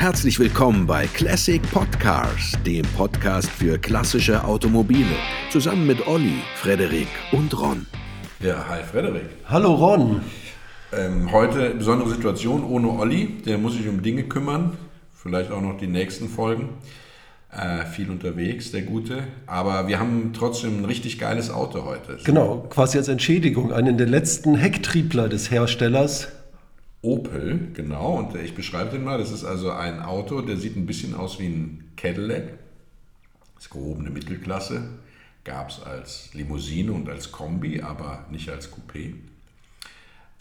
Herzlich willkommen bei Classic Podcars, dem Podcast für klassische Automobile. Zusammen mit Olli, Frederik und Ron. Ja, hi Frederik. Hallo Ron. Ähm, heute besondere Situation ohne Olli. Der muss sich um Dinge kümmern. Vielleicht auch noch die nächsten Folgen. Äh, viel unterwegs, der Gute. Aber wir haben trotzdem ein richtig geiles Auto heute. Genau, quasi als Entschädigung. Einen der letzten Hecktriebler des Herstellers. Opel, genau. Und ich beschreibe den mal. Das ist also ein Auto, der sieht ein bisschen aus wie ein Cadillac. Das ist gehobene Mittelklasse. Gab es als Limousine und als Kombi, aber nicht als Coupé.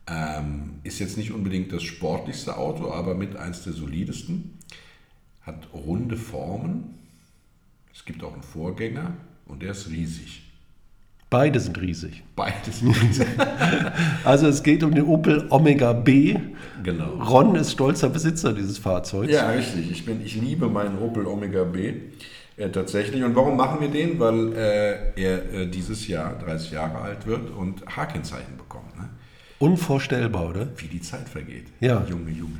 Ähm, ist jetzt nicht unbedingt das sportlichste Auto, aber mit eins der solidesten. Hat runde Formen. Es gibt auch einen Vorgänger und der ist riesig. Beide sind riesig. Beide sind riesig. also es geht um den Opel Omega B. Genau. Ron ist stolzer Besitzer dieses Fahrzeugs. Ja, richtig. Ich, bin, ich liebe meinen Opel Omega B. Äh, tatsächlich. Und warum machen wir den? Weil äh, er äh, dieses Jahr 30 Jahre alt wird und H-Kennzeichen bekommt. Ne? Unvorstellbar, oder? Wie die Zeit vergeht. Ja. Junge, Junge.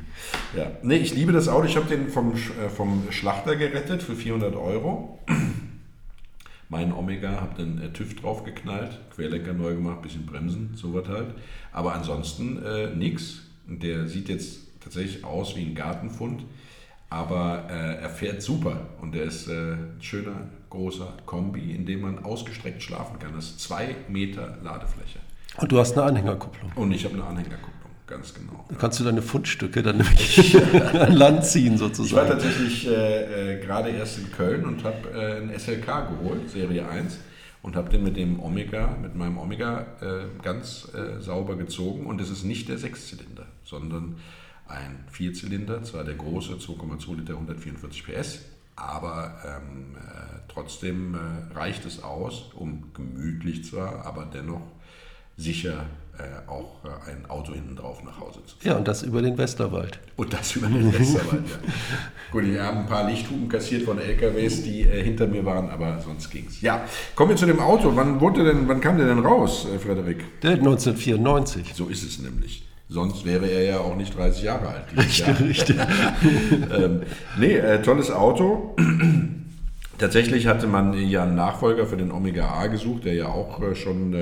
Ja. Nee, ich liebe das Auto. Ich habe den vom, äh, vom Schlachter gerettet für 400 Euro. Mein Omega, habe dann äh, TÜV draufgeknallt, Querlenker neu gemacht, bisschen Bremsen, sowas halt. Aber ansonsten äh, nix. Der sieht jetzt tatsächlich aus wie ein Gartenfund, aber äh, er fährt super und der ist äh, ein schöner, großer Kombi, in dem man ausgestreckt schlafen kann. Das ist zwei Meter Ladefläche. Und du hast eine Anhängerkupplung. Und ich habe eine Anhängerkupplung ganz genau. Da kannst du deine Fundstücke dann nämlich an Land ziehen sozusagen. Ich war tatsächlich äh, äh, gerade erst in Köln und habe äh, einen SLK geholt, Serie 1, und habe den mit dem Omega, mit meinem Omega äh, ganz äh, sauber gezogen. Und es ist nicht der Sechszylinder, sondern ein Vierzylinder, zwar der große 2,2 Liter 144 PS, aber ähm, äh, trotzdem reicht es aus, um gemütlich zwar, aber dennoch sicher äh, auch äh, ein Auto hinten drauf nach Hause zu fahren. Ja, und das über den Westerwald. Und das über den Westerwald, ja. Gut, ich habe ein paar Lichthupen kassiert von LKWs, die äh, hinter mir waren, aber sonst ging es. Ja, kommen wir zu dem Auto. Wann, wurde denn, wann kam der denn raus, äh, Frederik? Der 1994. So ist es nämlich. Sonst wäre er ja auch nicht 30 Jahre alt. Richtig, richtig. ähm, nee, äh, tolles Auto. Tatsächlich hatte man ja einen Nachfolger für den Omega A gesucht, der ja auch äh, schon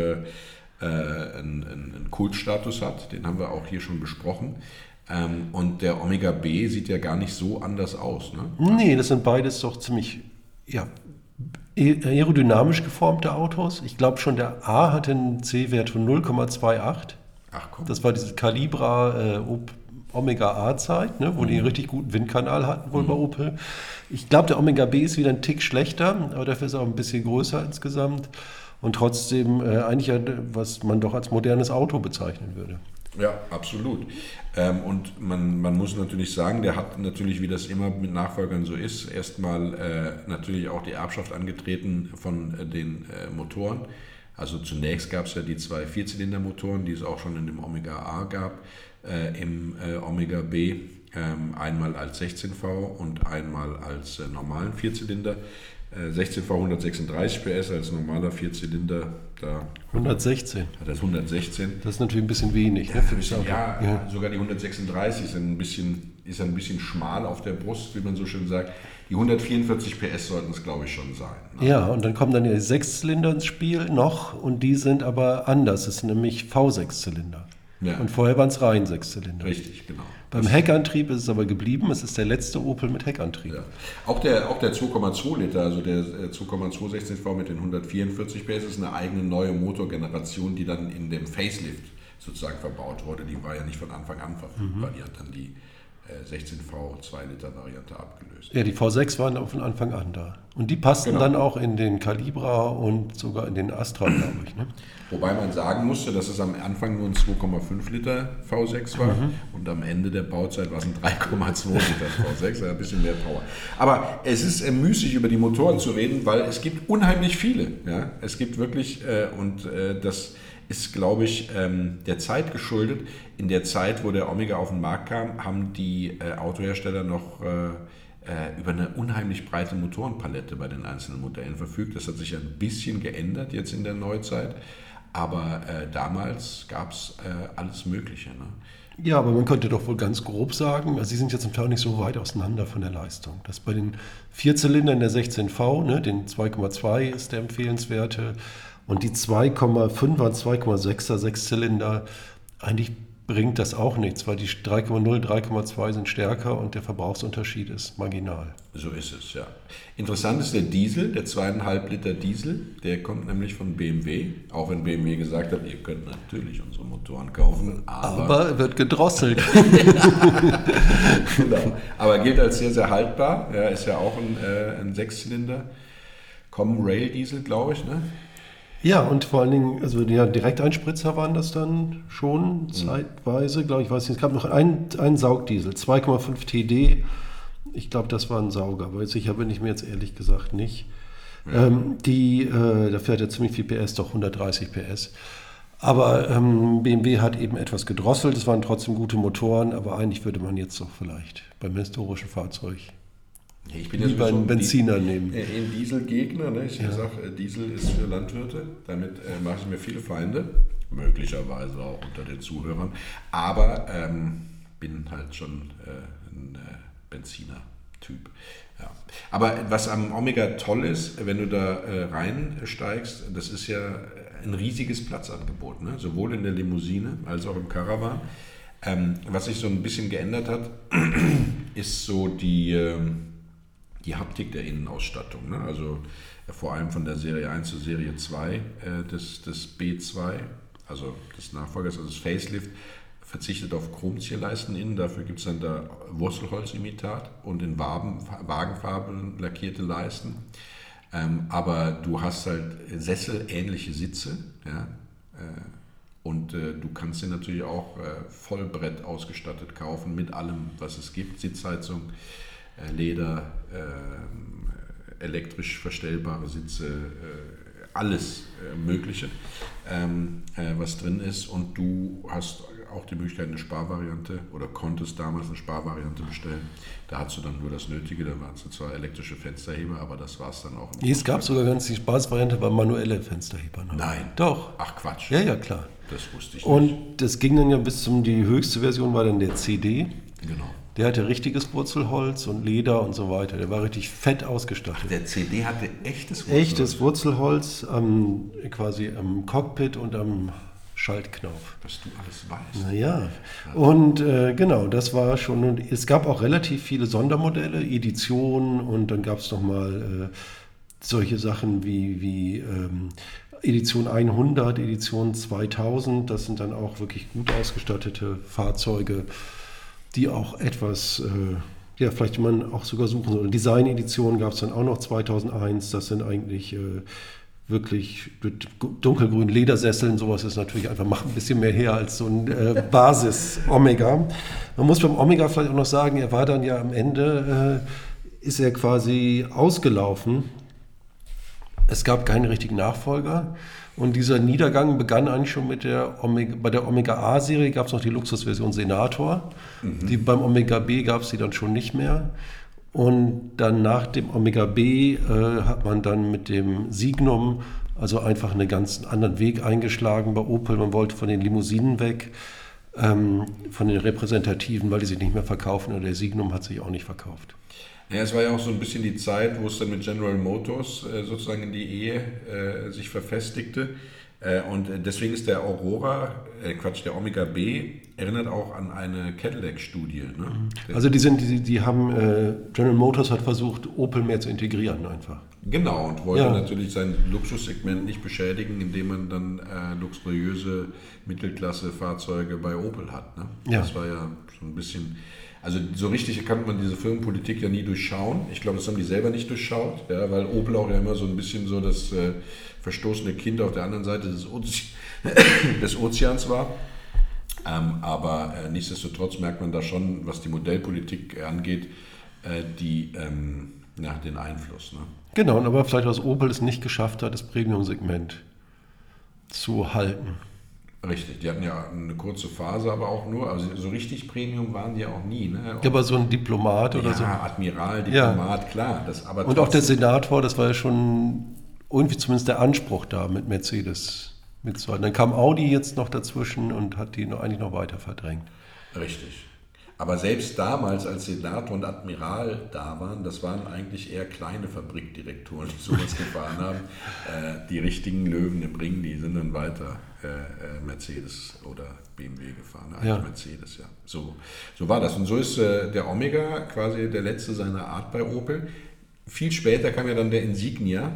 äh, einen, einen, Kultstatus hat. Den haben wir auch hier schon besprochen. Ähm, und der Omega B sieht ja gar nicht so anders aus. Ne? Nee, das sind beides doch ziemlich ja, aerodynamisch geformte Autos. Ich glaube schon, der A hatte einen C-Wert von 0,28. Ach komm. Das war diese Calibra äh, Omega A-Zeit, ne, wo mhm. die einen richtig guten Windkanal hatten, wohl mhm. bei Opel. Ich glaube, der Omega B ist wieder ein Tick schlechter, aber dafür ist er auch ein bisschen größer insgesamt und trotzdem äh, eigentlich, was man doch als modernes Auto bezeichnen würde. Ja, absolut. Ähm, und man, man muss natürlich sagen, der hat natürlich, wie das immer mit Nachfolgern so ist, erstmal äh, natürlich auch die Erbschaft angetreten von äh, den äh, Motoren. Also zunächst gab es ja die zwei Vierzylindermotoren, die es auch schon in dem Omega A gab, äh, im äh, Omega B, ähm, einmal als 16V und einmal als normalen Vierzylinder. 16V 136 PS als normaler Vierzylinder. Da 116. Hat das 116. Das ist natürlich ein bisschen wenig. Ja, ne, bisschen, ja, ja, sogar die 136 ist ein, bisschen, ist ein bisschen schmal auf der Brust, wie man so schön sagt. Die 144 PS sollten es, glaube ich, schon sein. Ne? Ja, und dann kommen dann die Sechszylinder ins Spiel noch und die sind aber anders. Es sind nämlich V6-Zylinder. Ja. Und vorher waren es rein Sechszylinder. Richtig, genau. Beim Heckantrieb ist es aber geblieben. Es ist der letzte Opel mit Heckantrieb. Ja. Auch der, auch der 2,2 Liter, also der 2,2 äh, 16V mit den 144 PS, ist eine eigene neue Motorgeneration, die dann in dem Facelift sozusagen verbaut wurde. Die war ja nicht von Anfang an verfügbar. Mhm. Die hat dann die 16V 2 Liter Variante abgelöst. Ja, die V6 waren von Anfang an da. Und die passten genau. dann auch in den Calibra und sogar in den Astra, glaube ich. Ne? Wobei man sagen musste, dass es am Anfang nur ein 2,5 Liter V6 war mhm. und am Ende der Bauzeit war es ein 3,2 Liter V6, ein bisschen mehr Power. Aber es ist äh, müßig, über die Motoren zu reden, weil es gibt unheimlich viele. Ja? Es gibt wirklich, äh, und äh, das ist, glaube ich, ähm, der Zeit geschuldet. In der Zeit, wo der Omega auf den Markt kam, haben die äh, Autohersteller noch äh, äh, über eine unheimlich breite Motorenpalette bei den einzelnen Modellen verfügt. Das hat sich ein bisschen geändert jetzt in der Neuzeit. Aber äh, damals gab es äh, alles Mögliche. Ne? Ja, aber man könnte doch wohl ganz grob sagen, also sie sind jetzt im Teil nicht so weit auseinander von der Leistung. Dass bei den Vierzylindern der 16V, ne, den 2,2 ist der empfehlenswerte, und die 2,5er, 2,6er Sechszylinder eigentlich bringt das auch nichts, weil die 3,0, 3,2 sind stärker und der Verbrauchsunterschied ist marginal. So ist es, ja. Interessant ist der Diesel, der zweieinhalb Liter Diesel, der kommt nämlich von BMW, auch wenn BMW gesagt hat, ihr könnt natürlich unsere Motoren kaufen, aber... Aber wird gedrosselt. genau. Aber gilt als sehr, sehr haltbar, ja, ist ja auch ein, äh, ein Sechszylinder. Common Rail Diesel, glaube ich, ne? Ja, und vor allen Dingen, also ja, Direkteinspritzer waren das dann schon mhm. zeitweise, glaube ich, weiß nicht. Es gab noch einen, einen Saugdiesel, 2,5 TD. Ich glaube, das war ein Sauger, weil sicher bin ich mir jetzt ehrlich gesagt nicht. Ja. Ähm, die, äh, da fährt ja ziemlich viel PS, doch 130 PS. Aber ähm, BMW hat eben etwas gedrosselt, es waren trotzdem gute Motoren, aber eigentlich würde man jetzt doch vielleicht beim historischen Fahrzeug ich bin Lieber einen Benziner nehmen. Ein Dieselgegner. Ne? Ich ja. sage, äh, Diesel ist für Landwirte. Damit äh, mache ich mir viele Feinde. Möglicherweise auch unter den Zuhörern. Aber ähm, bin halt schon äh, ein äh, Benziner-Typ. Ja. Aber was am Omega toll ist, wenn du da äh, reinsteigst, das ist ja ein riesiges Platzangebot. Ne? Sowohl in der Limousine als auch im Caravan. Ähm, was sich so ein bisschen geändert hat, ist so die... Ähm, die Haptik der Innenausstattung. Ne? Also äh, vor allem von der Serie 1 zur Serie 2 äh, des, des B2, also des Nachfolgers, also das Facelift, verzichtet auf Chromzierleisten innen. Dafür gibt es dann da Wurzelholzimitat und in Waben, Wagenfarben lackierte Leisten. Ähm, aber du hast halt sesselähnliche Sitze. Ja? Äh, und äh, du kannst sie natürlich auch äh, Vollbrett ausgestattet kaufen mit allem, was es gibt. Sitzheizung, Leder, äh, elektrisch verstellbare Sitze, äh, alles Mögliche, ähm, was drin ist. Und du hast auch die Möglichkeit, eine Sparvariante oder konntest damals eine Sparvariante bestellen. Da hast du dann nur das Nötige, da waren es zwar elektrische Fensterheber, aber das war es dann auch. Nee, es gab sogar ganz die Spaßvariante, war manuelle Fensterheber. Noch. Nein. Doch. Ach Quatsch. Ja, ja, klar. Das wusste ich nicht. Und das ging dann ja bis zum, die höchste Version war dann der CD. Genau. Der hatte richtiges Wurzelholz und Leder und so weiter. Der war richtig fett ausgestattet. Ach, der CD hatte echtes Wurzelholz? Echtes Wurzelholz am, quasi am Cockpit und am Schaltknopf. Was du alles weißt. Naja, und äh, genau, das war schon. Und es gab auch relativ viele Sondermodelle, Editionen und dann gab es nochmal äh, solche Sachen wie, wie ähm, Edition 100, Edition 2000. Das sind dann auch wirklich gut ausgestattete Fahrzeuge die auch etwas, äh, ja, vielleicht man auch sogar suchen soll. Design-Editionen gab es dann auch noch 2001, das sind eigentlich äh, wirklich mit dunkelgrünen Ledersesseln, sowas ist natürlich einfach, macht ein bisschen mehr her als so ein äh, Basis-Omega. Man muss beim Omega vielleicht auch noch sagen, er war dann ja am Ende, äh, ist er quasi ausgelaufen. Es gab keinen richtigen Nachfolger. Und dieser Niedergang begann eigentlich schon mit der Omega, bei der Omega A-Serie gab es noch die Luxusversion Senator. Mhm. Die, beim Omega B gab es die dann schon nicht mehr. Und dann nach dem Omega B äh, hat man dann mit dem Signum also einfach einen ganz anderen Weg eingeschlagen bei Opel. Man wollte von den Limousinen weg, ähm, von den repräsentativen, weil die sich nicht mehr verkaufen. Und der Signum hat sich auch nicht verkauft. Ja, es war ja auch so ein bisschen die Zeit, wo es dann mit General Motors äh, sozusagen in die Ehe äh, sich verfestigte. Äh, und deswegen ist der Aurora, äh, Quatsch, der Omega B erinnert auch an eine Cadillac-Studie. Ne? Mhm. Also die sind, die, die haben, äh, General Motors hat versucht, Opel mehr zu integrieren einfach. Genau, und wollte ja. natürlich sein Luxussegment nicht beschädigen, indem man dann äh, luxuriöse Mittelklasse-Fahrzeuge bei Opel hat. Ne? Ja. Das war ja so ein bisschen also so richtig kann man diese Firmenpolitik ja nie durchschauen. Ich glaube, das haben die selber nicht durchschaut, ja, weil Opel auch ja immer so ein bisschen so das äh, verstoßene Kind auf der anderen Seite des, Oze des Ozeans war. Ähm, aber äh, nichtsdestotrotz merkt man da schon, was die Modellpolitik angeht, äh, die, ähm, ja, den Einfluss. Ne? Genau, aber vielleicht was Opel es nicht geschafft hat, das Premium-Segment zu halten. Richtig, die hatten ja eine kurze Phase, aber auch nur, also so richtig Premium waren die ja auch nie. Ne? Ja, aber so ein Diplomat oder ja, so. Ja, Admiral, Diplomat, ja. klar. Das, aber Und auch der Senator, das war ja schon irgendwie zumindest der Anspruch da mit Mercedes mitzuhalten. Dann kam Audi jetzt noch dazwischen und hat die noch, eigentlich noch weiter verdrängt. Richtig. Aber selbst damals, als Senator und Admiral da waren, das waren eigentlich eher kleine Fabrikdirektoren, die sowas gefahren haben. Äh, die richtigen Löwen im Ring, die sind dann weiter äh, äh Mercedes oder BMW gefahren. Eigentlich ja. Mercedes, ja. So, so war das. Und so ist äh, der Omega quasi der letzte seiner Art bei Opel. Viel später kam ja dann der Insignia.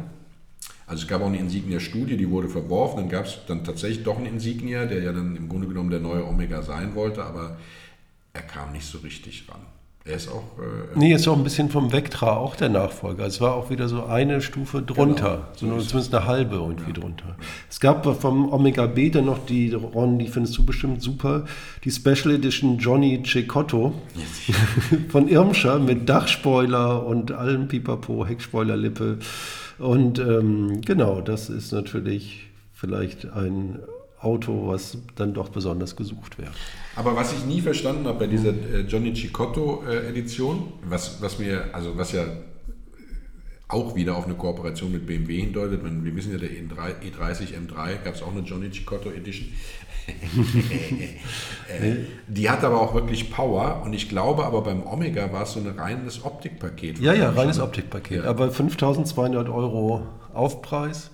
Also es gab auch eine Insignia-Studie, die wurde verworfen. Dann gab es dann tatsächlich doch einen Insignia, der ja dann im Grunde genommen der neue Omega sein wollte, aber er kam nicht so richtig ran. Er ist auch. Äh, nee, ist auch ein bisschen vom Vectra auch der Nachfolger. Es war auch wieder so eine Stufe drunter, genau, so zumindest eine halbe irgendwie ja. drunter. Es gab vom Omega B dann noch die, Ron, die findest du bestimmt super, die Special Edition Johnny Cecotto von Irmscher mit Dachspoiler und allem Pipapo, Heckspoilerlippe. Und ähm, genau, das ist natürlich vielleicht ein Auto, was dann doch besonders gesucht wäre. Aber was ich nie verstanden habe bei dieser äh, Johnny Cicotto äh, Edition, was, was mir, also was ja auch wieder auf eine Kooperation mit BMW hindeutet, wir wissen ja, der E30 M3 gab es auch eine Johnny Cicotto Edition. Äh, die hat aber auch wirklich Power und ich glaube aber beim Omega war es so ein reines Optikpaket. Ja, ja, reines Optikpaket, ja. aber 5200 Euro Aufpreis.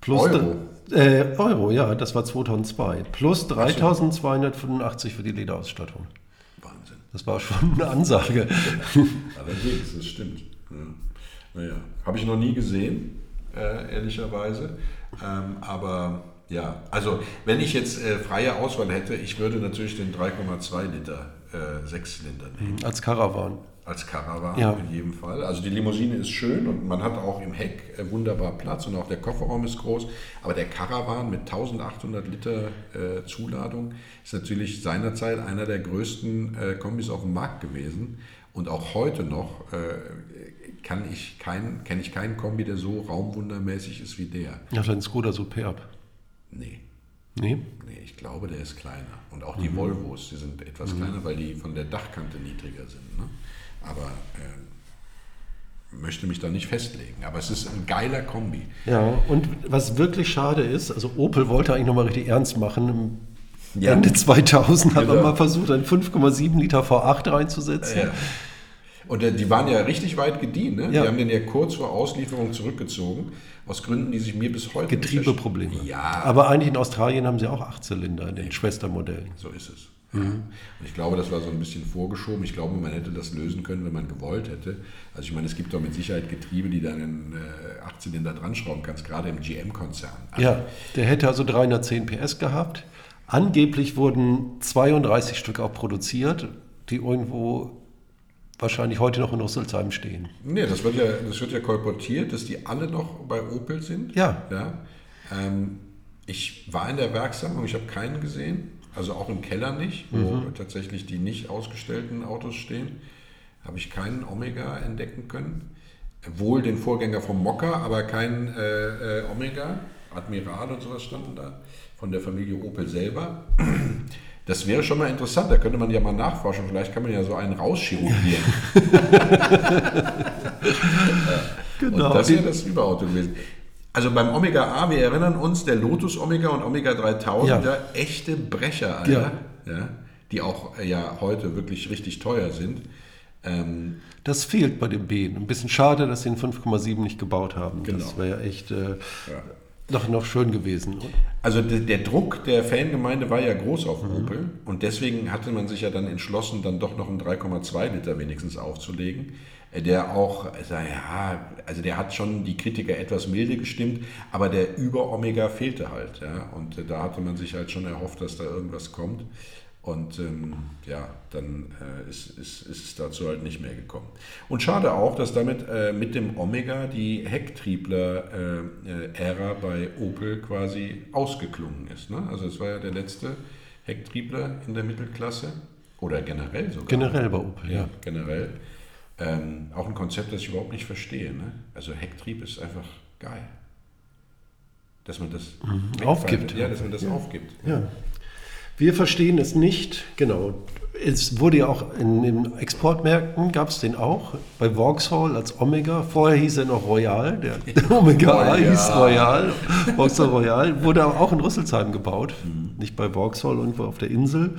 Plus Euro? Äh, Euro, ja, das war 2002. Plus 3285 für die Lederausstattung. Wahnsinn. Das war schon eine Ansage. Allerdings, das stimmt. Ja. Naja, habe ich noch nie gesehen, äh, ehrlicherweise. Ähm, aber ja, also wenn ich jetzt äh, freie Auswahl hätte, ich würde natürlich den 3,2 Liter äh, Sechszylinder nehmen. Als Caravan als Caravan ja. in jedem Fall. Also die Limousine ist schön und man hat auch im Heck äh, wunderbar Platz und auch der Kofferraum ist groß. Aber der Caravan mit 1800 Liter äh, Zuladung ist natürlich seinerzeit einer der größten äh, Kombis auf dem Markt gewesen. Und auch heute noch äh, kann ich kein, kenne ich keinen Kombi, der so raumwundermäßig ist wie der. Ja, dann Skoda Superb. Nee. Nee? Nee, ich glaube, der ist kleiner. Und auch die mhm. Volvos, die sind etwas mhm. kleiner, weil die von der Dachkante niedriger sind. Ne? aber äh, möchte mich da nicht festlegen. Aber es ist ein geiler Kombi. Ja, und was wirklich schade ist, also Opel wollte eigentlich nochmal richtig ernst machen. Ja. Ende 2000 hat man genau. mal versucht, einen 5,7 Liter V8 reinzusetzen. Ja. Und äh, die waren ja richtig weit gediehen. Ne? Ja. Die haben den ja kurz vor Auslieferung zurückgezogen, aus Gründen, die sich mir bis heute Getriebeprobleme. Ja. Aber eigentlich in Australien haben sie auch Achtzylinder in den Schwestermodellen. So ist es. Mhm. Und ich glaube, das war so ein bisschen vorgeschoben. Ich glaube, man hätte das lösen können, wenn man gewollt hätte. Also ich meine, es gibt doch mit Sicherheit Getriebe, die dann einen äh, Achtzylinder dran schrauben kannst, gerade im GM-Konzern. Also ja, der hätte also 310 PS gehabt. Angeblich wurden 32 Stück auch produziert, die irgendwo wahrscheinlich heute noch in Rüsselsheim stehen. Nee, das wird ja, das wird ja kolportiert, dass die alle noch bei Opel sind. Ja. ja. Ähm, ich war in der Werksammlung, ich habe keinen gesehen. Also auch im Keller nicht, wo mhm. tatsächlich die nicht ausgestellten Autos stehen, habe ich keinen Omega entdecken können. Wohl den Vorgänger vom Mokka, aber kein äh, äh, Omega. Admiral und sowas standen da von der Familie Opel selber. Das wäre schon mal interessant, da könnte man ja mal nachforschen. Vielleicht kann man ja so einen rauschirurgieren. genau. Und das wäre das Überauto gewesen. Also beim Omega A, wir erinnern uns, der Lotus Omega und Omega 3000, ja. ja echte Brecher, Alter, ja. ja. die auch äh, ja heute wirklich richtig teuer sind. Ähm, das fehlt bei dem B. Ein bisschen schade, dass sie den 5,7 nicht gebaut haben. Genau. Das wäre ja echt äh, noch, noch schön gewesen. Also der, der, Druck der Fangemeinde war ja groß auf mhm. Opel und deswegen hatte man sich ja dann entschlossen, dann doch noch einen 3,2 Liter wenigstens aufzulegen der auch, also, ja, also der hat schon die Kritiker etwas milde gestimmt, aber der Über-Omega fehlte halt. Ja, und da hatte man sich halt schon erhofft, dass da irgendwas kommt. Und ähm, ja, dann äh, ist, ist, ist es dazu halt nicht mehr gekommen. Und schade auch, dass damit äh, mit dem Omega die Hecktriebler-Ära äh, bei Opel quasi ausgeklungen ist. Ne? Also es war ja der letzte Hecktriebler in der Mittelklasse oder generell sogar. Generell bei Opel, ja. ja. Generell. Ähm, auch ein Konzept, das ich überhaupt nicht verstehe. Ne? Also Hecktrieb ist einfach geil. Dass man das mhm. aufgibt. Ja, dass man das ja. aufgibt. Ja. Wir verstehen es nicht, genau. Es wurde ja auch in den Exportmärkten, gab es den auch, bei Vauxhall als Omega. Vorher hieß er noch Royal, der, Omega A hieß Royal. Vauxhall Royal wurde auch in Rüsselsheim gebaut, mhm. nicht bei Vauxhall, irgendwo auf der Insel.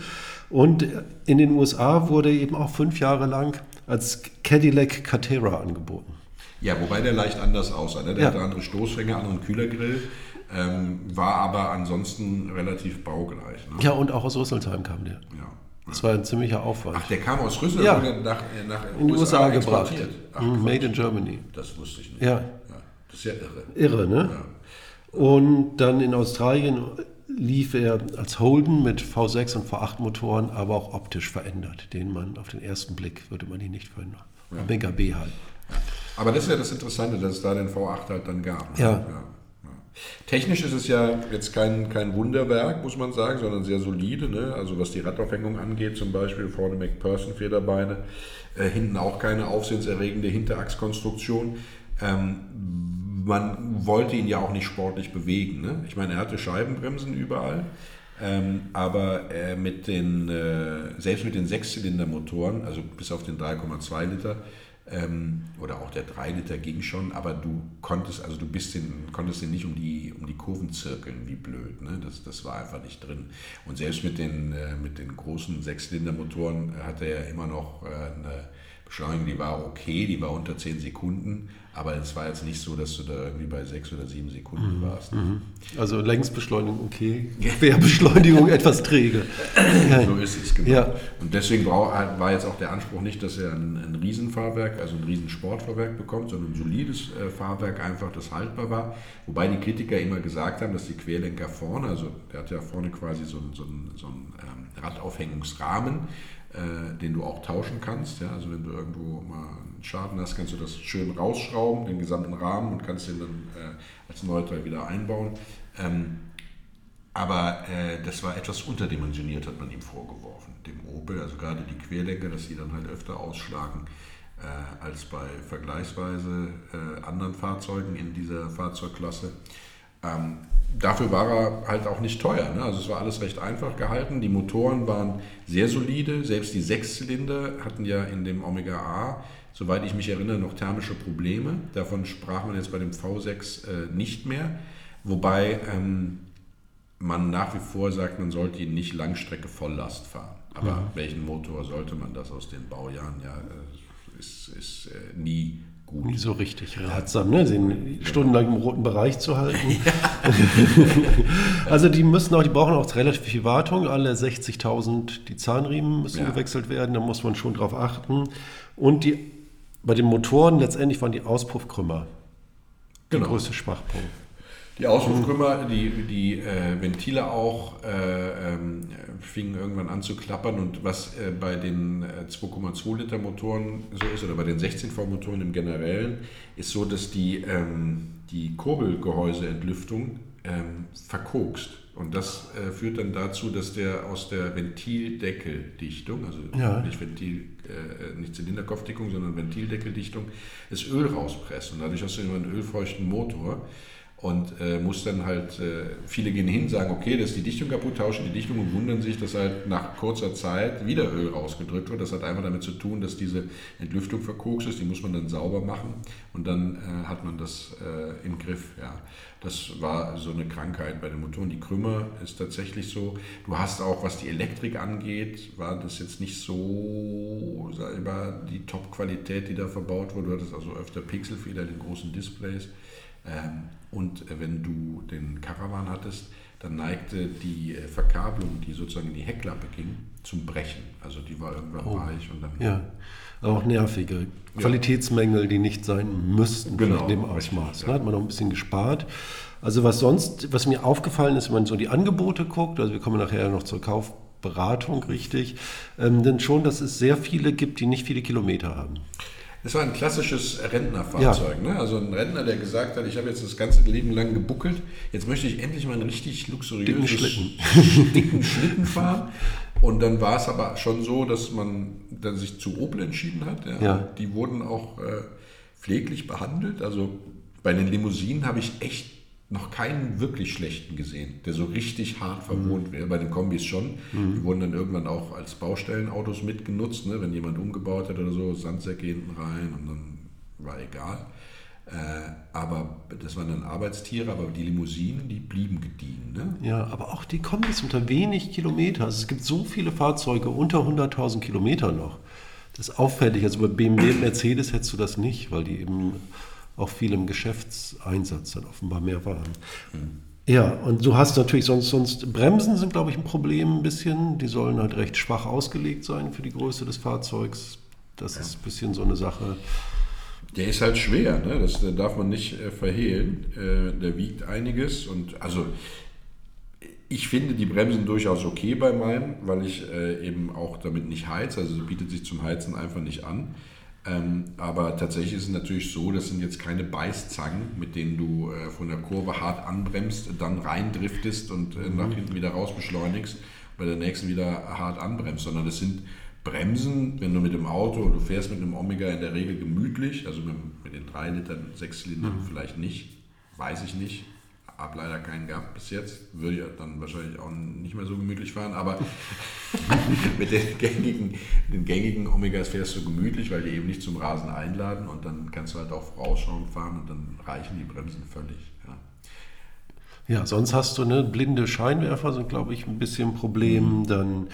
Und in den USA wurde eben auch fünf Jahre lang als Cadillac Catera angeboten. Ja, wobei der leicht anders aussah. Ne? Der ja. hatte andere Stoßfänge, anderen Kühlergrill. Ähm, war aber ansonsten relativ baugleich. Ne? Ja, und auch aus Rüsselsheim kam der. Ja. Das war ein ziemlicher Aufwand. Ach, der kam aus Rüsselsheim ja. nach, nach in die USA, USA gebracht. Ach, mhm, Made in Germany. Das wusste ich nicht. Ja. ja. Das ist ja irre. Irre, ne? Ja. Und dann in Australien lief er als Holden mit V6 und V8 Motoren, aber auch optisch verändert, den man auf den ersten Blick würde man ihn nicht finden. Ja. Omega B halt. Aber das ist ja das Interessante, dass es da den V8 halt dann gab. Ne? Ja. Technisch ist es ja jetzt kein, kein Wunderwerk, muss man sagen, sondern sehr solide. Ne? Also was die Radaufhängung angeht, zum Beispiel vorne McPherson-Federbeine, äh, hinten auch keine aufsehenserregende Hinterachskonstruktion. Ähm, man wollte ihn ja auch nicht sportlich bewegen. Ne? Ich meine, er hatte Scheibenbremsen überall. Ähm, aber äh, mit den, äh, selbst mit den Sechszylindermotoren, also bis auf den 3,2 Liter, ähm, oder auch der 3 Liter ging schon, aber du konntest, also du bist den, konntest den nicht um die, um die Kurven zirkeln, wie blöd. Ne? Das, das war einfach nicht drin. Und selbst mit den, äh, mit den großen Sechszylindermotoren hat er immer noch äh, eine Beschleunigung, die war okay, die war unter 10 Sekunden, aber es war jetzt nicht so, dass du da irgendwie bei 6 oder 7 Sekunden mhm. warst. Mhm. Also Längsbeschleunigung okay, Querbeschleunigung etwas träge. so ist es, genau. Ja. Und deswegen war jetzt auch der Anspruch nicht, dass er ein, ein Riesenfahrwerk, also ein Riesensportfahrwerk bekommt, sondern ein solides äh, Fahrwerk einfach, das haltbar war. Wobei die Kritiker immer gesagt haben, dass die Querlenker vorne, also der hat ja vorne quasi so, so, so einen ähm, Radaufhängungsrahmen, äh, den du auch tauschen kannst. Ja? Also wenn du irgendwo mal Schaden hast, kannst du das schön rausschrauben, den gesamten Rahmen und kannst den dann äh, als Neuteil wieder einbauen. Ähm, aber äh, das war etwas unterdimensioniert, hat man ihm vorgeworfen, dem Opel. Also gerade die Querlenker, dass die dann halt öfter ausschlagen äh, als bei vergleichsweise äh, anderen Fahrzeugen in dieser Fahrzeugklasse. Ähm, dafür war er halt auch nicht teuer. Ne? Also es war alles recht einfach gehalten. Die Motoren waren sehr solide. Selbst die Sechszylinder hatten ja in dem Omega A, soweit ich mich erinnere, noch thermische Probleme. Davon sprach man jetzt bei dem V6 äh, nicht mehr. Wobei ähm, man nach wie vor sagt, man sollte ihn nicht Langstrecke Volllast fahren. Aber mhm. welchen Motor sollte man das aus den Baujahren? Ja, äh, ist, ist äh, nie gut. Nie so richtig ratsam, ne? den stundenlang im roten Bereich zu halten. also die müssen auch, die brauchen auch relativ viel Wartung. Alle 60.000 die Zahnriemen müssen ja. gewechselt werden, da muss man schon drauf achten. Und die, bei den Motoren letztendlich waren die Auspuffkrümmer der genau. größte Schwachpunkt. Die Auspuffkrümmer, die, die äh, Ventile auch äh, ähm, fingen irgendwann an zu klappern und was äh, bei den 2,2 äh, Liter Motoren so ist oder bei den 16 V Motoren im Generellen ist so, dass die, ähm, die Kurbelgehäuseentlüftung ähm, verkokst. Und das äh, führt dann dazu, dass der aus der Ventildeckeldichtung, also ja. nicht, Ventil, äh, nicht Zylinderkopfdichtung, sondern Ventildeckeldichtung, das Öl rauspresst. Und dadurch hast du immer einen ölfeuchten Motor und äh, muss dann halt, äh, viele gehen hin, sagen, okay, das ist die Dichtung kaputt, tauschen die Dichtung und wundern sich, dass halt nach kurzer Zeit wieder Öl rausgedrückt wird. Das hat einfach damit zu tun, dass diese Entlüftung verkokst ist, die muss man dann sauber machen und dann äh, hat man das äh, im Griff. Ja. Das war so eine Krankheit bei den Motoren. Die Krümmer ist tatsächlich so. Du hast auch, was die Elektrik angeht, war das jetzt nicht so, sag ich mal, die Top-Qualität, die da verbaut wurde. Du hattest also öfter Pixelfehler in den großen Displays. Ähm, und äh, wenn du den Caravan hattest, dann neigte die äh, Verkabelung, die sozusagen in die Heckklappe ging, zum Brechen. Also die war irgendwann oh. weich und dann. Ja, auch nervige Qualitätsmängel, die nicht sein müssten genau, in dem Ausmaß. Ja. Da hat man noch ein bisschen gespart. Also was sonst, was mir aufgefallen ist, wenn man so die Angebote guckt, also wir kommen nachher noch zur Kaufberatung richtig, ähm, denn schon, dass es sehr viele gibt, die nicht viele Kilometer haben. Es war ein klassisches Rentnerfahrzeug. Ja. Ne? Also ein Rentner, der gesagt hat, ich habe jetzt das ganze Leben lang gebuckelt, jetzt möchte ich endlich mal einen richtig luxuriösen Schlitten. dicken Schlitten fahren. Und dann war es aber schon so, dass man dann sich zu Opel entschieden hat. Ja. ja. Die wurden auch äh, pfleglich behandelt. Also bei den Limousinen habe ich echt noch keinen wirklich schlechten gesehen, der so richtig hart verwohnt mhm. wäre. Bei den Kombis schon. Mhm. Die wurden dann irgendwann auch als Baustellenautos mitgenutzt, ne? wenn jemand umgebaut hat oder so, Sandsäcke hinten rein und dann war egal. Äh, aber das waren dann Arbeitstiere, aber die Limousinen, die blieben gediegen. Ne? Ja, aber auch die Kombis unter wenig Kilometer. Also es gibt so viele Fahrzeuge unter 100.000 Kilometer noch. Das ist auffällig. Also bei BMW und Mercedes hättest du das nicht, weil die eben auch viel im Geschäftseinsatz dann offenbar mehr waren. Mhm. Ja, und du hast natürlich sonst, sonst Bremsen sind, glaube ich, ein Problem ein bisschen. Die sollen halt recht schwach ausgelegt sein für die Größe des Fahrzeugs. Das ja. ist ein bisschen so eine Sache. Der ist halt schwer, ne? das darf man nicht äh, verhehlen. Äh, der wiegt einiges und also ich finde die Bremsen durchaus okay bei meinem, weil ich äh, eben auch damit nicht heize. Also bietet sich zum Heizen einfach nicht an. Ähm, aber tatsächlich ist es natürlich so, das sind jetzt keine Beißzangen, mit denen du äh, von der Kurve hart anbremst, dann reindriftest und äh, nach mhm. hinten wieder raus beschleunigst, bei der nächsten wieder hart anbremst, sondern das sind Bremsen, wenn du mit dem Auto, du fährst mit einem Omega in der Regel gemütlich, also mit, mit den 3 Litern, 6 Zylindern mhm. vielleicht nicht, weiß ich nicht, habe leider keinen gehabt bis jetzt. Würde ja dann wahrscheinlich auch nicht mehr so gemütlich fahren, aber mit den gängigen, den gängigen Omegas fährst du gemütlich, weil die eben nicht zum Rasen einladen und dann kannst du halt auch vorausschauend fahren und dann reichen die Bremsen völlig. Ja, ja sonst hast du ne, blinde Scheinwerfer, sind glaube ich ein bisschen ein Problem. Mhm. Dann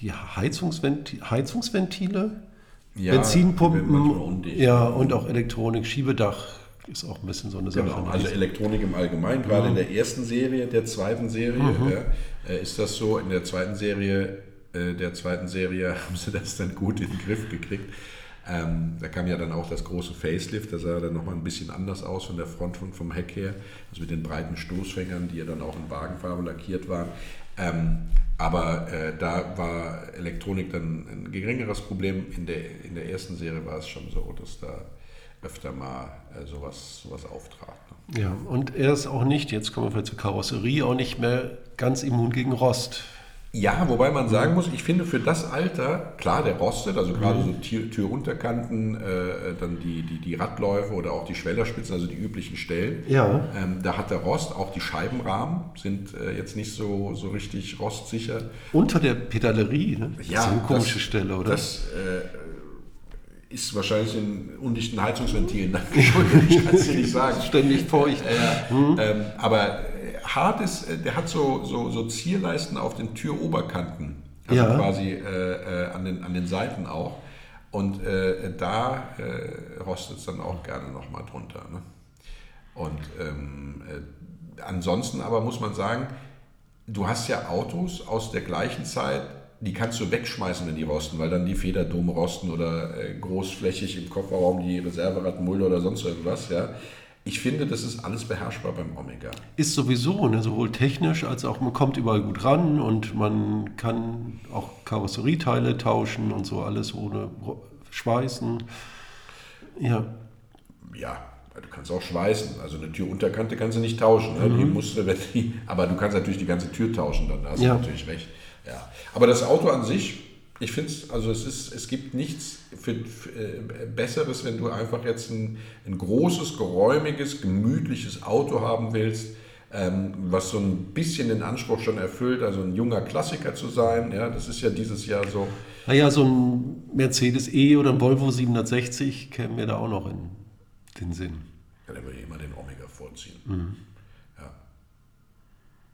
die Heizungsventile, Heizungsventile ja, Benzinpumpen, ja, und auch Elektronik, Schiebedach ist auch ein bisschen so eine Sache. Genau, also Elektronik im Allgemeinen, gerade ja. in der ersten Serie, der zweiten Serie, mhm. ja, äh, ist das so. In der zweiten Serie, äh, der zweiten Serie haben sie das dann gut in den Griff gekriegt. Ähm, da kam ja dann auch das große Facelift, das sah dann nochmal ein bisschen anders aus von der Front und vom Heck her, also mit den breiten Stoßfängern, die ja dann auch in Wagenfarbe lackiert waren. Ähm, aber äh, da war Elektronik dann ein geringeres Problem. In der, in der ersten Serie war es schon so, dass da öfter mal äh, sowas, sowas auftrat. Ne? Ja, und er ist auch nicht, jetzt kommen wir zur Karosserie, auch nicht mehr ganz immun gegen Rost. Ja, wobei man sagen muss, ich finde für das Alter, klar, der rostet, also gerade so Tür, Türunterkanten, äh, dann die, die, die Radläufe oder auch die Schwellerspitzen, also die üblichen Stellen. Ja. Ähm, da hat der Rost, auch die Scheibenrahmen sind äh, jetzt nicht so, so richtig rostsicher. Unter der Pedalerie, ne? Das ja, ist eine komische das, Stelle, oder? Das äh, ist wahrscheinlich in undichten Heizungsventilen dann geschuldet, ich kann es dir nicht sagen. Ständig feucht. Äh, mhm. ähm, aber äh, hart ist, äh, der hat so, so, so Zierleisten auf den Türoberkanten, also ja. quasi äh, äh, an, den, an den Seiten auch. Und äh, da rostet es dann auch gerne nochmal drunter. Ne? Und ähm, ansonsten aber muss man sagen, du hast ja Autos aus der gleichen Zeit, die kannst du wegschmeißen, wenn die rosten, weil dann die Federdome rosten oder äh, großflächig im Kofferraum die Reserveradmulde oder sonst irgendwas. Ja. Ich finde, das ist alles beherrschbar beim Omega. Ist sowieso, ne, sowohl technisch als auch man kommt überall gut ran und man kann auch Karosserieteile tauschen und so alles ohne Schweißen. Ja. Ja, du kannst auch schweißen. Also eine Türunterkante kannst du nicht tauschen. Ne? Mhm. Die musst du, die, aber du kannst natürlich die ganze Tür tauschen, dann da hast ja. du natürlich recht. Ja. Aber das Auto an sich, ich finde es, also es ist, es gibt nichts für, für, äh, Besseres, wenn du einfach jetzt ein, ein großes, geräumiges, gemütliches Auto haben willst, ähm, was so ein bisschen den Anspruch schon erfüllt, also ein junger Klassiker zu sein. Ja, das ist ja dieses Jahr so. Naja, so ein Mercedes E oder ein Volvo 760 käme mir da auch noch in den Sinn. Ja, dann würde ich immer den Omega vorziehen. Mhm. Ja.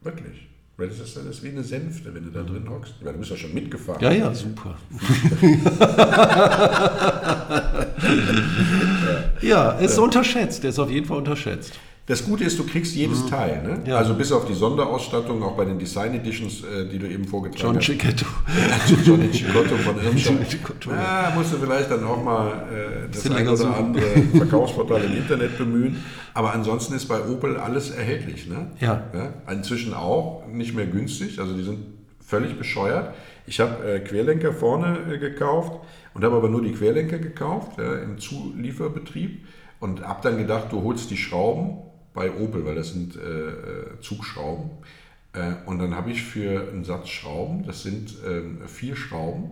Wirklich. Weil das ist, das ist wie eine Sänfte, wenn du da drin hockst. Weil du bist ja schon mitgefahren. Ja, ja, super. ja, ist unterschätzt. Der ist auf jeden Fall unterschätzt. Das Gute ist, du kriegst jedes mhm. Teil. Ne? Ja. Also bis auf die Sonderausstattung, auch bei den Design Editions, äh, die du eben vorgetragen John hast. Cicetto. Johnny Cicotto von Irmscher. Ja, musst du vielleicht dann auch mal äh, das ein oder suchen. andere Verkaufsportal im Internet bemühen. Aber ansonsten ist bei Opel alles erhältlich. Ne? Ja. ja. Inzwischen auch nicht mehr günstig. Also die sind völlig bescheuert. Ich habe äh, Querlenker vorne äh, gekauft und habe aber nur die Querlenker gekauft ja, im Zulieferbetrieb und habe dann gedacht, du holst die Schrauben bei Opel, weil das sind äh, äh, Zugschrauben. Äh, und dann habe ich für einen Satz Schrauben, das sind äh, vier Schrauben,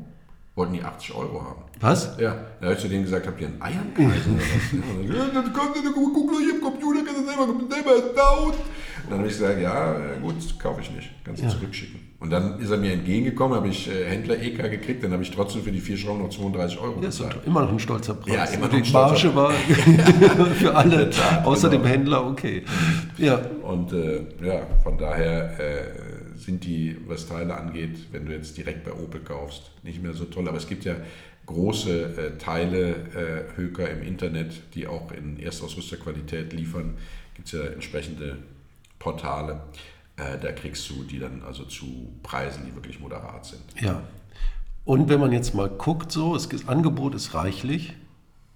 wollten die 80 Euro haben. Was? Ja, da habe ich zu denen gesagt, habt ihr einen oder was? das kommt, guck doch hier im Computer, kannst du selber, selber down. Und dann habe ich gesagt, ja, gut, kaufe ich nicht, kannst du ja. zurückschicken. Und dann ist er mir entgegengekommen, habe ich äh, Händler EK gekriegt, dann habe ich trotzdem für die vier Schrauben noch 32 Euro ja, bezahlt. Immer noch ein stolzer Preis. Ja, immer noch ein stolzer Marge war für alle, Tat, außer genau. dem Händler okay. Ja. Und äh, ja, von daher äh, sind die, was Teile angeht, wenn du jetzt direkt bei Opel kaufst, nicht mehr so toll. Aber es gibt ja große äh, Teile, äh, Höker im Internet, die auch in Erstausrüsterqualität liefern. Gibt es ja entsprechende Portale. Äh, da kriegst du die dann also zu Preisen, die wirklich moderat sind. Ja. Und wenn man jetzt mal guckt, so, das Angebot ist reichlich,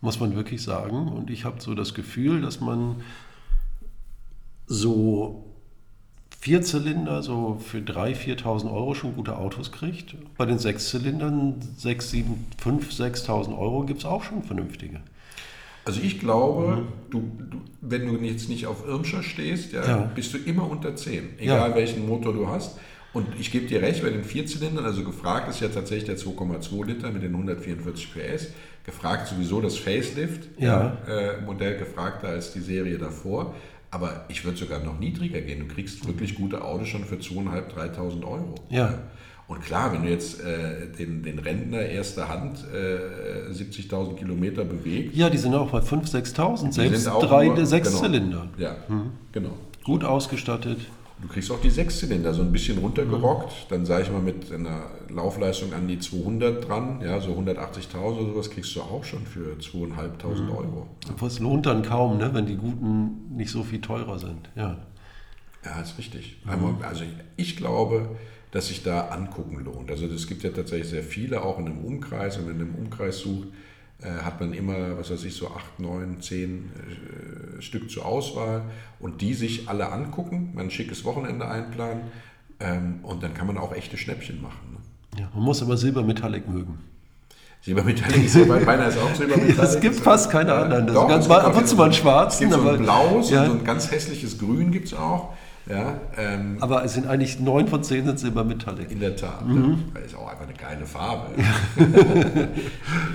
muss man wirklich sagen. Und ich habe so das Gefühl, dass man so Vierzylinder so für 3.000, 4.000 Euro schon gute Autos kriegt. Bei den Sechszylindern 6, 7, 5, 6.000 Euro gibt es auch schon vernünftige. Also ich glaube, mhm. du, du, wenn du jetzt nicht auf Irmscher stehst, ja, ja. bist du immer unter 10, egal ja. welchen Motor du hast. Und ich gebe dir recht, bei den Vierzylindern, also gefragt ist ja tatsächlich der 2,2 Liter mit den 144 PS. Gefragt sowieso das Facelift ja. äh, Modell gefragter als die Serie davor. Aber ich würde sogar noch niedriger gehen. Du kriegst wirklich gute Autos schon für 2.500, 3.000 Euro. Ja. Und klar, wenn du jetzt äh, den, den Rentner erster Hand äh, 70.000 Kilometer bewegt. Ja, die sind auch bei 5.000, 6.000, selbst drei, nur, sechs genau, Zylinder. Ja, mhm. genau. Gut ausgestattet. Du kriegst auch die Sechszylinder so ein bisschen runtergerockt, mhm. dann sage ich mal mit einer Laufleistung an die 200 dran, ja, so 180.000 oder sowas kriegst du auch schon für 2.500 mhm. Euro. Aber es lohnt dann kaum, ne, wenn die guten nicht so viel teurer sind, ja. Ja, ist richtig. Mhm. Also ich glaube, dass sich da angucken lohnt. Also es gibt ja tatsächlich sehr viele, auch in einem Umkreis. Und wenn man im Umkreis sucht, äh, hat man immer, was weiß ich, so acht, neun, zehn äh, Stück zur Auswahl und die sich alle angucken, man ein schickes Wochenende einplanen ähm, und dann kann man auch echte Schnäppchen machen. Ne? Ja, man muss aber Silbermetallic mögen. Silbermetallic ist ja meiner ist auch Silbermetallic. Es gibt fast keine anderen. Das Doch, ganz, ab und zu mal einen schwarzen. Es gibt so ein blaues ja. und so ein ganz hässliches Grün gibt es auch. Ja, ähm, Aber es sind eigentlich neun von zehn sind Silbermetallic. In der Tat. Mhm. Ja. Ist auch einfach eine geile Farbe.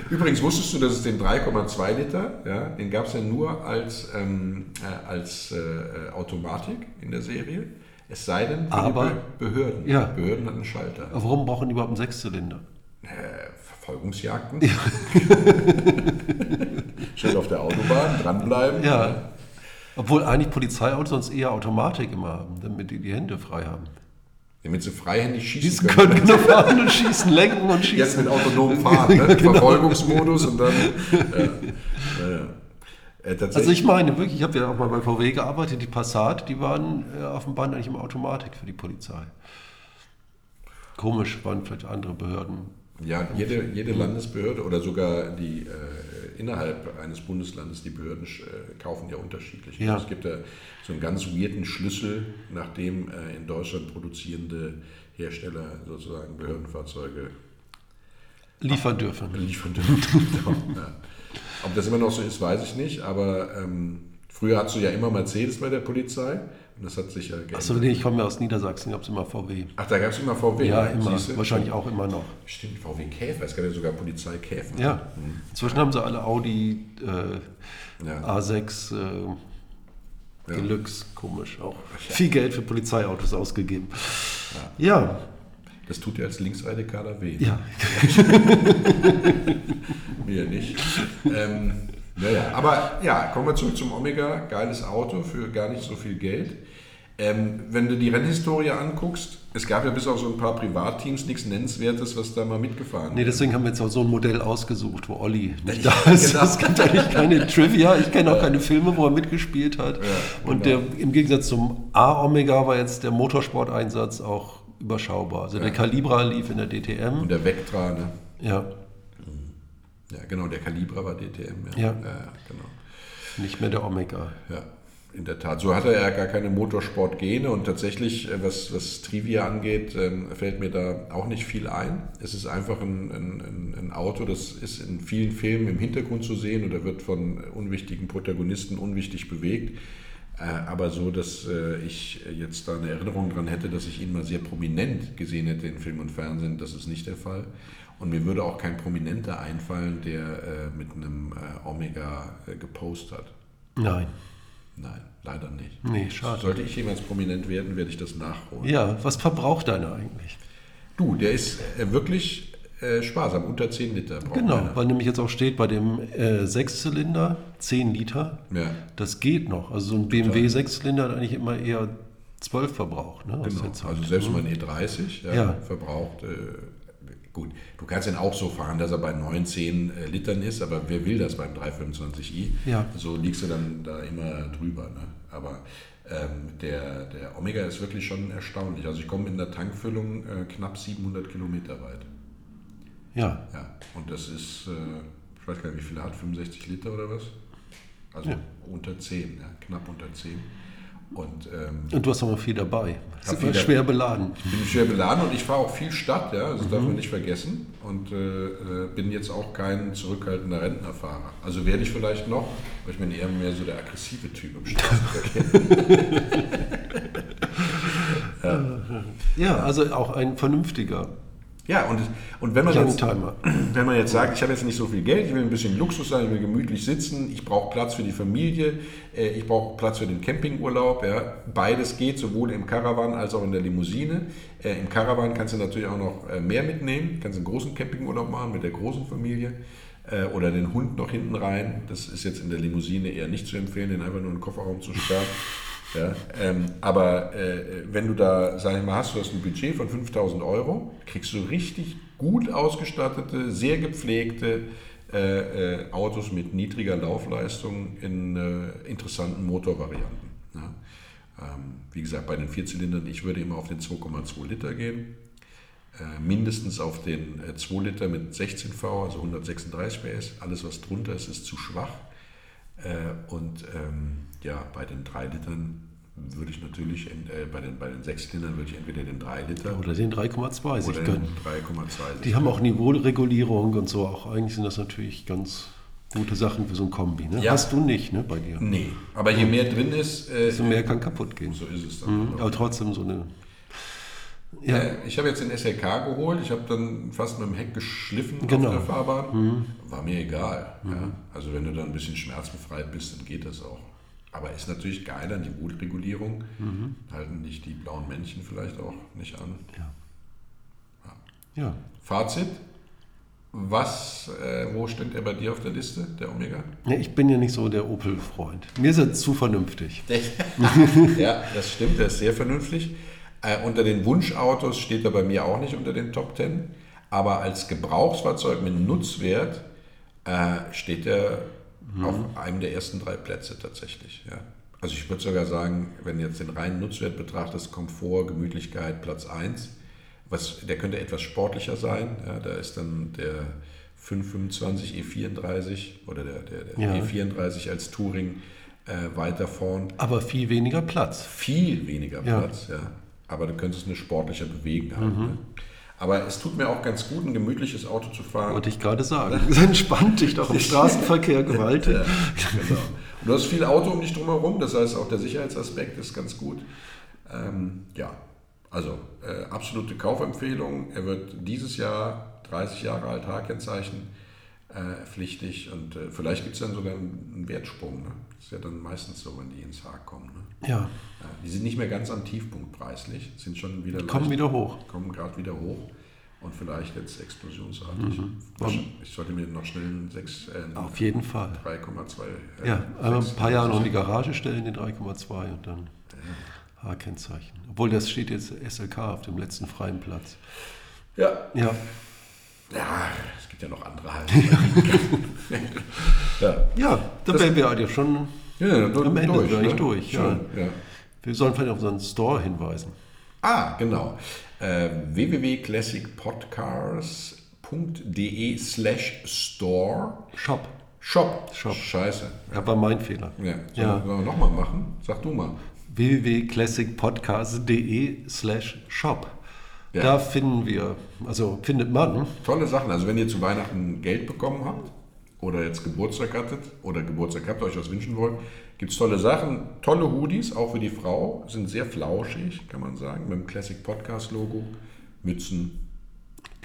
Übrigens wusstest du, dass es den 3,2 Liter, ja, den gab es ja nur als, ähm, äh, als äh, Automatik in der Serie. Es sei denn, Aber, die Behörden. Ja. Behörden hatten einen Schalter. Aber warum brauchen die überhaupt einen Sechszylinder? Äh, Verfolgungsjagden. Ja. Schön auf der Autobahn, dranbleiben. Ja. Obwohl eigentlich Polizeiautos sonst eher Automatik immer haben, damit die die Hände frei haben. Damit sie freihändig schießen können. können genau fahren und schießen, lenken und schießen. Jetzt mit autonomem Fahren, ne? genau. Verfolgungsmodus und dann... Äh, äh, also ich meine wirklich, ich habe ja auch mal bei VW gearbeitet, die Passat, die waren äh, auf dem Band eigentlich immer Automatik für die Polizei. Komisch, waren vielleicht andere Behörden. Ja, jede, jede Landesbehörde oder sogar die äh, innerhalb eines Bundeslandes, die Behörden äh, kaufen ja unterschiedlich. Ja. Es gibt ja so einen ganz weirden Schlüssel, nachdem äh, in Deutschland produzierende Hersteller sozusagen Behördenfahrzeuge liefern dürfen. Liefern dürfen. genau, ja. Ob das immer noch so ist, weiß ich nicht, aber ähm, früher hattest du ja immer Mercedes bei der Polizei. Das hat sich ja geändert. Achso, nee, ich komme ja aus Niedersachsen, gab es immer VW. Ach, da gab es immer VW? Ja, immer. Wahrscheinlich auch immer noch. Stimmt, VW Käfer, es gab ja sogar Polizei Käfer. Ja, hm. inzwischen haben sie alle Audi äh, ja. A6 äh, Deluxe, komisch auch. Viel Geld für Polizeiautos ausgegeben. Ja. ja. Das tut dir als Linksradikaler weh. Ja. Mir nicht. Ähm, naja, aber ja, kommen wir zurück zum Omega. Geiles Auto für gar nicht so viel Geld. Ähm, wenn du die Rennhistorie anguckst, es gab ja bis auf so ein paar Privatteams nichts Nennenswertes, was da mal mitgefahren Nee, deswegen haben wir jetzt auch so ein Modell ausgesucht, wo Olli nicht da ist. Genau. Es gibt eigentlich keine Trivia, ich kenne auch keine Filme, wo er mitgespielt hat. Ja, Und der, im Gegensatz zum A-Omega war jetzt der Motorsport-Einsatz auch überschaubar. Also ja. der Calibra lief in der DTM. Und der Vectra, ne? Ja. Ja, genau, der Kalibra war DTM. Ja, ja. ja genau. Nicht mehr der Omega. Ja, in der Tat. So hat er ja gar keine Motorsport-Gene und tatsächlich, äh, was, was Trivia angeht, ähm, fällt mir da auch nicht viel ein. Es ist einfach ein, ein, ein Auto, das ist in vielen Filmen im Hintergrund zu sehen oder wird von unwichtigen Protagonisten unwichtig bewegt. Äh, aber so, dass äh, ich jetzt da eine Erinnerung dran hätte, dass ich ihn mal sehr prominent gesehen hätte in Film und Fernsehen, das ist nicht der Fall. Und mir würde auch kein Prominenter einfallen, der äh, mit einem Omega gepostet hat. Nein. Nein, leider nicht. Nee, schade. Sollte ich jemals prominent werden, werde ich das nachholen. Ja, was verbraucht deiner eigentlich? Du, der ist wirklich äh, sparsam, unter 10 Liter. Genau, einer. weil nämlich jetzt auch steht bei dem äh, Sechszylinder 10 Liter. Ja. Das geht noch. Also so ein BMW Sechszylinder hat eigentlich immer eher 12 verbraucht. Ne, genau. Also selbst mein E30 ja, ja. verbraucht. Äh, gut, du kannst ihn auch so fahren, dass er bei 9, 10 äh, Litern ist, aber wer will das beim 325i? Ja. So liegst du dann da immer drüber. Ne? Aber ähm, der, der Omega ist wirklich schon erstaunlich. Also ich komme in der Tankfüllung äh, knapp 700 Kilometer weit. Ja. Ja, und das ist, äh, ich weiß gar nicht, wie viel er hat, 65 Liter oder was? Also ja. unter 10, ja, knapp unter 10. Und, ähm, und du hast auch noch viel dabei. Das ist schwer beladen. Ich bin schwer beladen und ich fahre auch viel Stadt, ja, das mhm. darf man nicht vergessen. Und äh, äh, bin jetzt auch kein zurückhaltender Rentnerfahrer. Also werde ich vielleicht noch, weil ich bin eher mehr so der aggressive Typ im Straßenverkehr. ja. ja, also auch ein vernünftiger ja, und, und wenn, man jetzt, wenn man jetzt sagt, ich habe jetzt nicht so viel Geld, ich will ein bisschen Luxus sein, ich will gemütlich sitzen, ich brauche Platz für die Familie, äh, ich brauche Platz für den Campingurlaub, ja, beides geht, sowohl im Caravan als auch in der Limousine. Äh, Im Caravan kannst du natürlich auch noch äh, mehr mitnehmen, kannst einen großen Campingurlaub machen mit der großen Familie oder den Hund noch hinten rein. Das ist jetzt in der Limousine eher nicht zu empfehlen, den einfach nur in den Kofferraum zu sperren. Ja, ähm, aber äh, wenn du da, sag ich mal, hast, du hast ein Budget von 5000 Euro, kriegst du richtig gut ausgestattete, sehr gepflegte äh, äh, Autos mit niedriger Laufleistung in äh, interessanten Motorvarianten. Ja. Ähm, wie gesagt, bei den Vierzylindern, ich würde immer auf den 2,2 Liter gehen. Äh, mindestens auf den 2 äh, Liter mit 16 V, also 136 PS. Alles, was drunter ist, ist zu schwach. und ähm, ja, bei den 3 Litern würde ich natürlich, äh, bei, den, bei den 6 Litern würde ich entweder den 3 Liter oder den 3,2 sich gönnen. 3,2 Die haben auch Niveauregulierung und so. Auch eigentlich sind das natürlich ganz gute Sachen für so ein Kombi. Ne? Ja. Hast du nicht ne, bei dir? Nee, aber je mehr drin ist, äh, desto mehr kann kaputt gehen. So ist es dann. Mhm, aber trotzdem so eine. Ja. Äh, ich habe jetzt den SLK geholt, ich habe dann fast mit dem Heck geschliffen genau. auf der Fahrbahn. Mhm. War mir egal. Mhm. Ja. Also wenn du dann ein bisschen schmerzbefreit bist, dann geht das auch. Aber ist natürlich geiler, die Gutregulierung. Mhm. Halten nicht die blauen Männchen vielleicht auch nicht an. Ja. ja. ja. Fazit. Was, äh, wo steht er bei dir auf der Liste, der Omega? Ja, ich bin ja nicht so der Opel-Freund. Mir ist er zu vernünftig. ja, das stimmt, er ist sehr vernünftig. Äh, unter den Wunschautos steht er bei mir auch nicht unter den Top Ten. Aber als Gebrauchsfahrzeug mit Nutzwert äh, steht er mhm. auf einem der ersten drei Plätze tatsächlich. Ja. Also ich würde sogar sagen, wenn du jetzt den reinen Nutzwert betrachtest, Komfort, Gemütlichkeit Platz 1. Was, der könnte etwas sportlicher sein. Ja, da ist dann der 525 E34 oder der, der, der ja. E34 als Touring äh, weiter vorn. Aber viel weniger Platz. Viel weniger Platz, ja. ja. Aber du könntest eine sportliche Bewegung haben. Mhm. Ne? Aber es tut mir auch ganz gut, ein gemütliches Auto zu fahren. Wollte ich gerade sagen. Es entspannt dich doch im Straßenverkehr gewaltig. Ja, genau. Und du hast viel Auto um dich drumherum, das heißt auch der Sicherheitsaspekt ist ganz gut. Ähm, ja, also äh, absolute Kaufempfehlung. Er wird dieses Jahr 30 Jahre alt H-Kennzeichen äh, pflichtig und äh, vielleicht gibt es dann sogar einen Wertsprung. Ne? Das ist ja dann meistens so, wenn die ins Haar kommen. Ne? Ja. Die sind nicht mehr ganz am Tiefpunkt preislich, sind schon wieder. Kommen leicht, wieder hoch. Kommen gerade wieder hoch und vielleicht jetzt explosionsartig. Mhm. Ich sollte mir noch schnell einen 6. Äh, Auf jeden Fall. 3,2. Äh, ja, aber ein paar Jahre noch in die Garage stellen, den 3,2 und dann ja. H-Kennzeichen. Obwohl das steht jetzt SLK auf dem letzten freien Platz. Ja. Ja. Ja, es gibt ja noch andere halt. ja. ja, da wären wir ja schon ja, am Ende durch, ne? durch. Ja. ja. Wir sollen vielleicht auf unseren Store hinweisen. Ah, genau. Äh, www.classicpodcars.de slash store. Shop. Shop. Shop. Scheiße. Ja, war mein Fehler. Ja. Sollen ja. wir nochmal machen? Sag du mal. www.classicpodcast.de slash shop. Ja. Da finden wir, also findet man. Tolle Sachen. Also wenn ihr zu Weihnachten Geld bekommen habt oder jetzt Geburtstag hattet oder Geburtstag habt, euch was wünschen wollt, gibt es tolle Sachen. Tolle Hoodies, auch für die Frau, sind sehr flauschig, kann man sagen, mit dem Classic Podcast Logo. Mützen.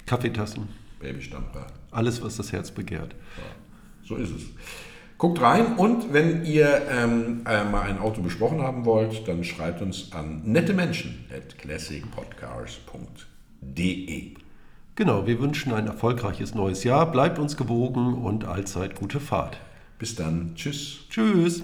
Kaffeetassen. Babystamper. Alles, was das Herz begehrt. Ja, so ist es. Guckt rein und wenn ihr ähm, äh, mal ein Auto besprochen haben wollt, dann schreibt uns an nette Menschen at classicpodcars.de. Genau, wir wünschen ein erfolgreiches neues Jahr. Bleibt uns gewogen und allzeit gute Fahrt. Bis dann. Tschüss. Tschüss.